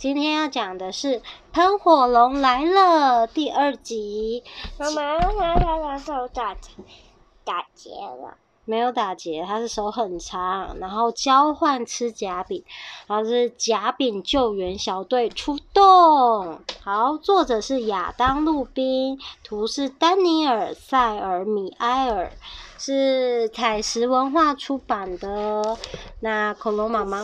今天要讲的是《喷火龙来了》第二集。妈妈，他他他手打打结了。没有打结，他是手很长，然后交换吃夹饼，然后是夹饼救援小队出动。好，作者是亚当·路宾，图是丹尼尔·塞尔米埃尔，是采石文化出版的。那恐龙妈妈，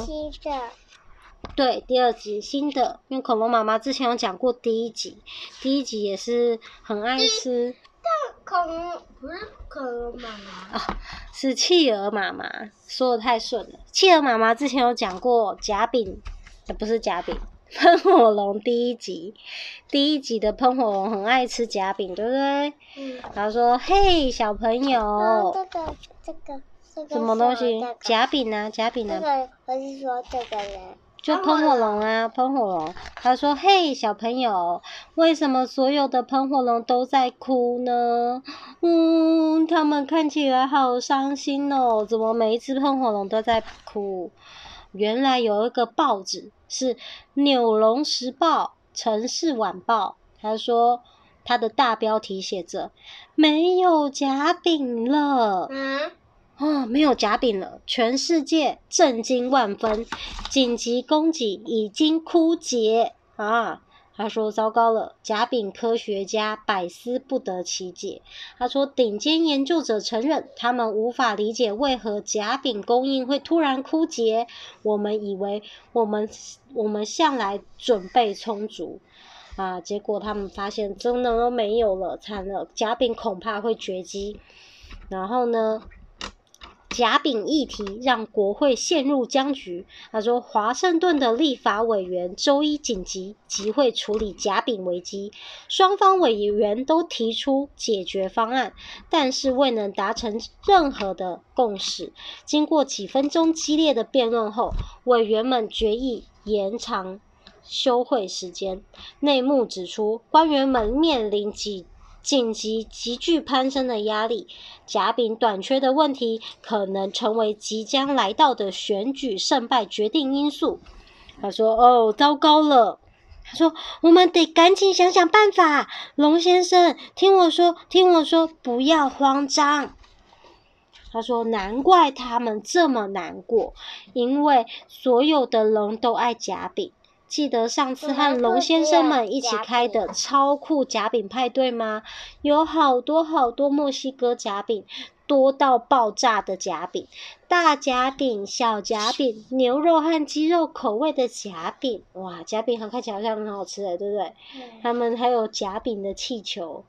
对，第二集新的，因为恐龙妈妈之前有讲过第一集，第一集也是很爱吃。但恐龙不是恐龙妈妈啊，是企鹅妈妈，说的太顺了。企鹅妈妈之前有讲过夹饼，呃，不是夹饼，喷火龙第一集，第一集的喷火龙很爱吃夹饼，对不对？嗯。然后说：“嘿，小朋友。哦”这个这个这个什么东西？夹饼呢？夹饼呢？这个我是说这个人。就喷火龙啊，喷火龙。他说：“嘿，小朋友，为什么所有的喷火龙都在哭呢？嗯，他们看起来好伤心哦。怎么每一只喷火龙都在哭？原来有一个报纸是《纽龙时报》《城市晚报》。他说，他的大标题写着：没有夹饼了。”嗯。哦，没有夹饼了，全世界震惊万分，紧急供给已经枯竭啊！他说：“糟糕了，夹饼科学家百思不得其解。”他说：“顶尖研究者承认，他们无法理解为何夹饼供应会突然枯竭。我们以为我们我们向来准备充足啊，结果他们发现真的都没有了，惨了，夹饼恐怕会绝迹。然后呢？”甲丙议题让国会陷入僵局。他说，华盛顿的立法委员周一紧急集会处理甲丙危机，双方委员都提出解决方案，但是未能达成任何的共识。经过几分钟激烈的辩论后，委员们决议延长休会时间。内幕指出，官员们面临几。紧急急剧攀升的压力，夹饼短缺的问题可能成为即将来到的选举胜败决定因素。他说：“哦，糟糕了！”他说：“我们得赶紧想想办法。”龙先生，听我说，听我说，不要慌张。他说：“难怪他们这么难过，因为所有的龙都爱夹饼。”记得上次和龙先生们一起开的超酷夹饼派对吗？有好多好多墨西哥夹饼，多到爆炸的夹饼，大夹饼、小夹饼，牛肉和鸡肉口味的夹饼。哇，夹饼好看起来好像很好吃的，对不对？他们还有夹饼的气球、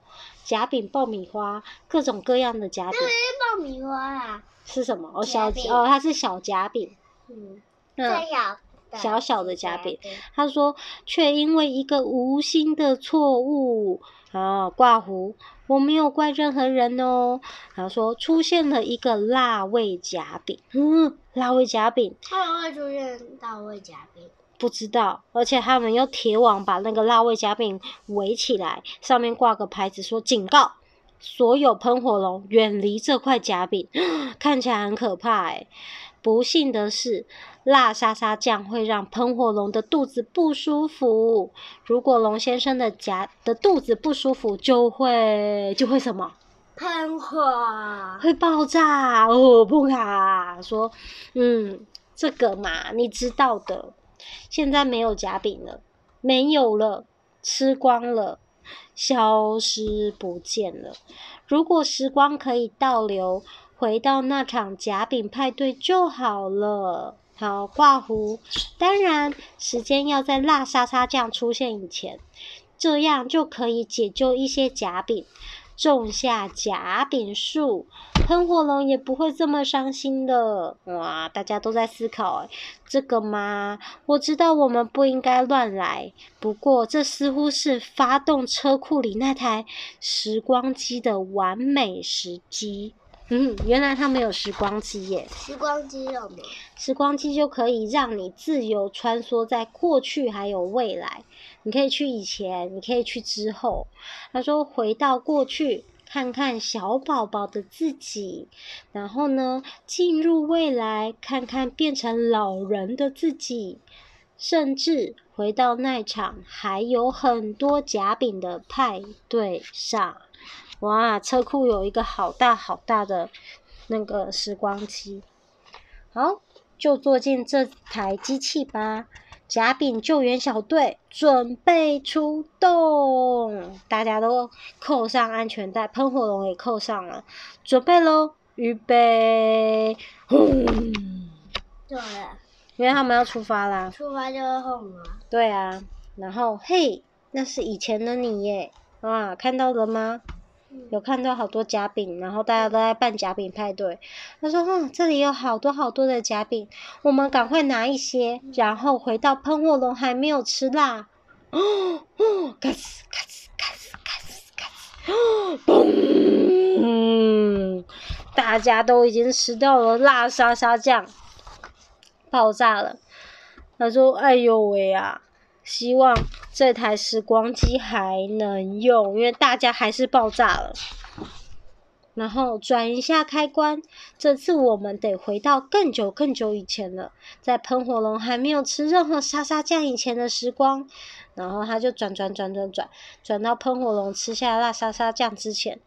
夹饼爆米花，各种各样的夹饼。那是爆米花啊？是什么？哦，小哦，它是小夹饼。嗯，最小。小小的夹饼，他说，却因为一个无心的错误啊，挂糊，我没有怪任何人哦。他说，出现了一个辣味夹饼，嗯，辣味夹饼，他们会出现辣味夹饼？不知道，而且他们用铁网把那个辣味夹饼围起来，上面挂个牌子说警告，所有喷火龙远离这块夹饼，看起来很可怕哎。不幸的是，辣沙沙酱会让喷火龙的肚子不舒服。如果龙先生的夹的肚子不舒服，就会就会什么？喷火，会爆炸哦！不卡说，嗯，这个嘛，你知道的。现在没有夹饼了，没有了，吃光了，消失不见了。如果时光可以倒流。回到那场夹饼派对就好了。好，挂胡。当然，时间要在辣沙沙酱出现以前，这样就可以解救一些夹饼，种下夹饼树，喷火龙也不会这么伤心的。哇，大家都在思考，哎，这个吗？我知道我们不应该乱来，不过这似乎是发动车库里那台时光机的完美时机。嗯，原来他没有时光机耶。时光机有没有？时光机就可以让你自由穿梭在过去还有未来。你可以去以前，你可以去之后。他说回到过去，看看小宝宝的自己，然后呢，进入未来，看看变成老人的自己。甚至回到那场还有很多夹饼的派对上。哇，车库有一个好大好大的那个时光机。好，就坐进这台机器吧。甲丙救援小队准备出动，大家都扣上安全带，喷火龙也扣上了，准备喽，预备，轰！对了，因为他们要出发啦。出发就会轰了。对啊，然后嘿，那是以前的你耶，啊，看到了吗？有看到好多夹饼，然后大家都在办夹饼派对。他说：“嗯，这里有好多好多的夹饼，我们赶快拿一些，然后回到喷火龙还没有吃辣。”哦哦，咔哧咔哧咔哧咔哧咔哧，嘣！大家都已经吃到了辣沙沙酱，爆炸了。他说：“哎呦喂啊！”希望这台时光机还能用，因为大家还是爆炸了。然后转一下开关，这次我们得回到更久更久以前了，在喷火龙还没有吃任何沙沙酱以前的时光。然后他就转转转转转，转到喷火龙吃下辣沙沙酱之前，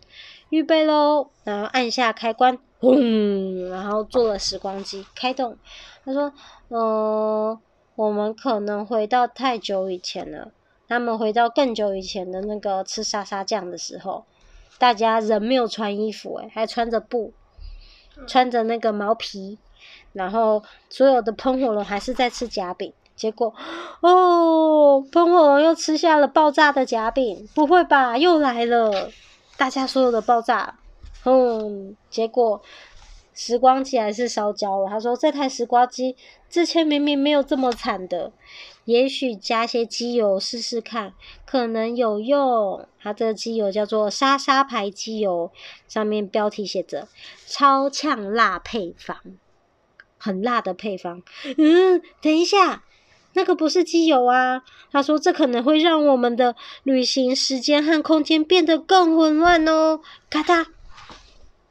预备喽！然后按下开关，轰！然后做了时光机开动。他说：“嗯、”我们可能回到太久以前了，他们回到更久以前的那个吃沙沙酱的时候，大家人没有穿衣服，诶，还穿着布，穿着那个毛皮，然后所有的喷火龙还是在吃夹饼，结果，哦，喷火龙又吃下了爆炸的夹饼，不会吧？又来了，大家所有的爆炸，嗯，结果。时光机还是烧焦了。他说：“这台时光机之前明明没有这么惨的，也许加些机油试试看，可能有用。”他这个机油叫做莎莎牌机油，上面标题写着“超呛辣配方”，很辣的配方。嗯，等一下，那个不是机油啊。他说：“这可能会让我们的旅行时间和空间变得更混乱哦。”咔嗒，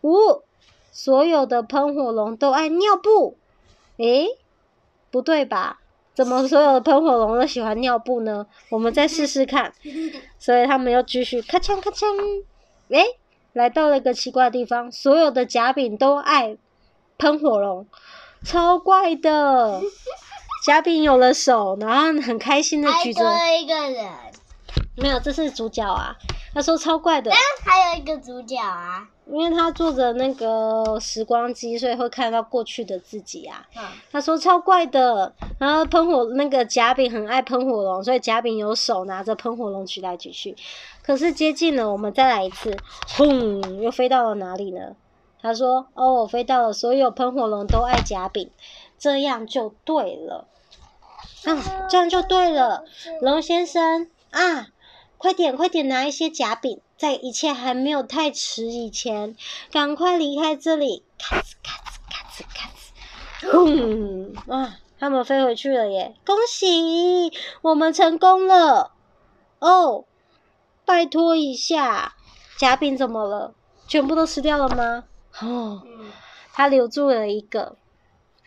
呜。所有的喷火龙都爱尿布，诶，不对吧？怎么所有的喷火龙都喜欢尿布呢？我们再试试看。所以他们又继续咔嚓咔嚓，诶，来到了一个奇怪的地方，所有的夹饼都爱喷火龙，超怪的。夹饼有了手，然后很开心的举着。还多一个人。没有，这是主角啊。他说超怪的。还有一个主角啊。因为他坐着那个时光机，所以会看到过去的自己啊。嗯、他说超怪的，然后喷火那个甲饼很爱喷火龙，所以甲饼有手拿着喷火龙举来举去。可是接近了，我们再来一次，轰，又飞到了哪里呢？他说哦，我飞到了所有喷火龙都爱甲饼，这样就对了。嗯，这样就对了，龙先生啊。快点，快点拿一些甲饼，在一切还没有太迟以前，赶快离开这里！咔哧咔哧咔哧咔哧，轰！啊，他们飞回去了耶！恭喜，我们成功了！哦，拜托一下，夹饼怎么了？全部都吃掉了吗？哦，他留住了一个。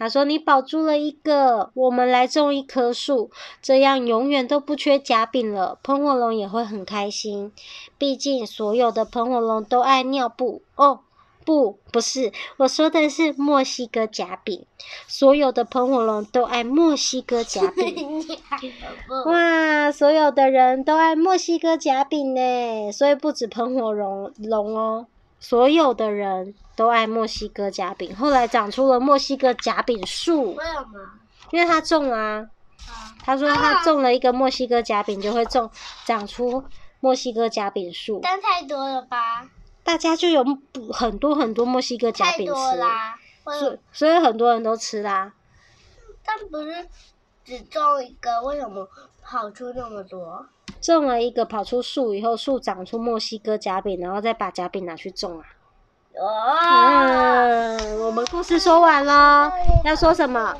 他说：“你保住了一个，我们来种一棵树，这样永远都不缺夹饼了。喷火龙也会很开心，毕竟所有的喷火龙都爱尿布。哦，不，不是，我说的是墨西哥夹饼。所有的喷火龙都爱墨西哥夹饼。哇，所有的人都爱墨西哥夹饼呢，所以不止喷火龙龙哦。”所有的人都爱墨西哥夹饼，后来长出了墨西哥夹饼树。为什么？因为他种啊。他说他种了一个墨西哥夹饼，就会种长出墨西哥夹饼树。但太多了吧？大家就有很多很多墨西哥夹饼吃。啦！所以所以很多人都吃啦。但不是只种一个，为什么跑出那么多？种了一个跑出树以后，树长出墨西哥夹饼，然后再把夹饼拿去种啊。哦、嗯，我们故事说完了，要说什么？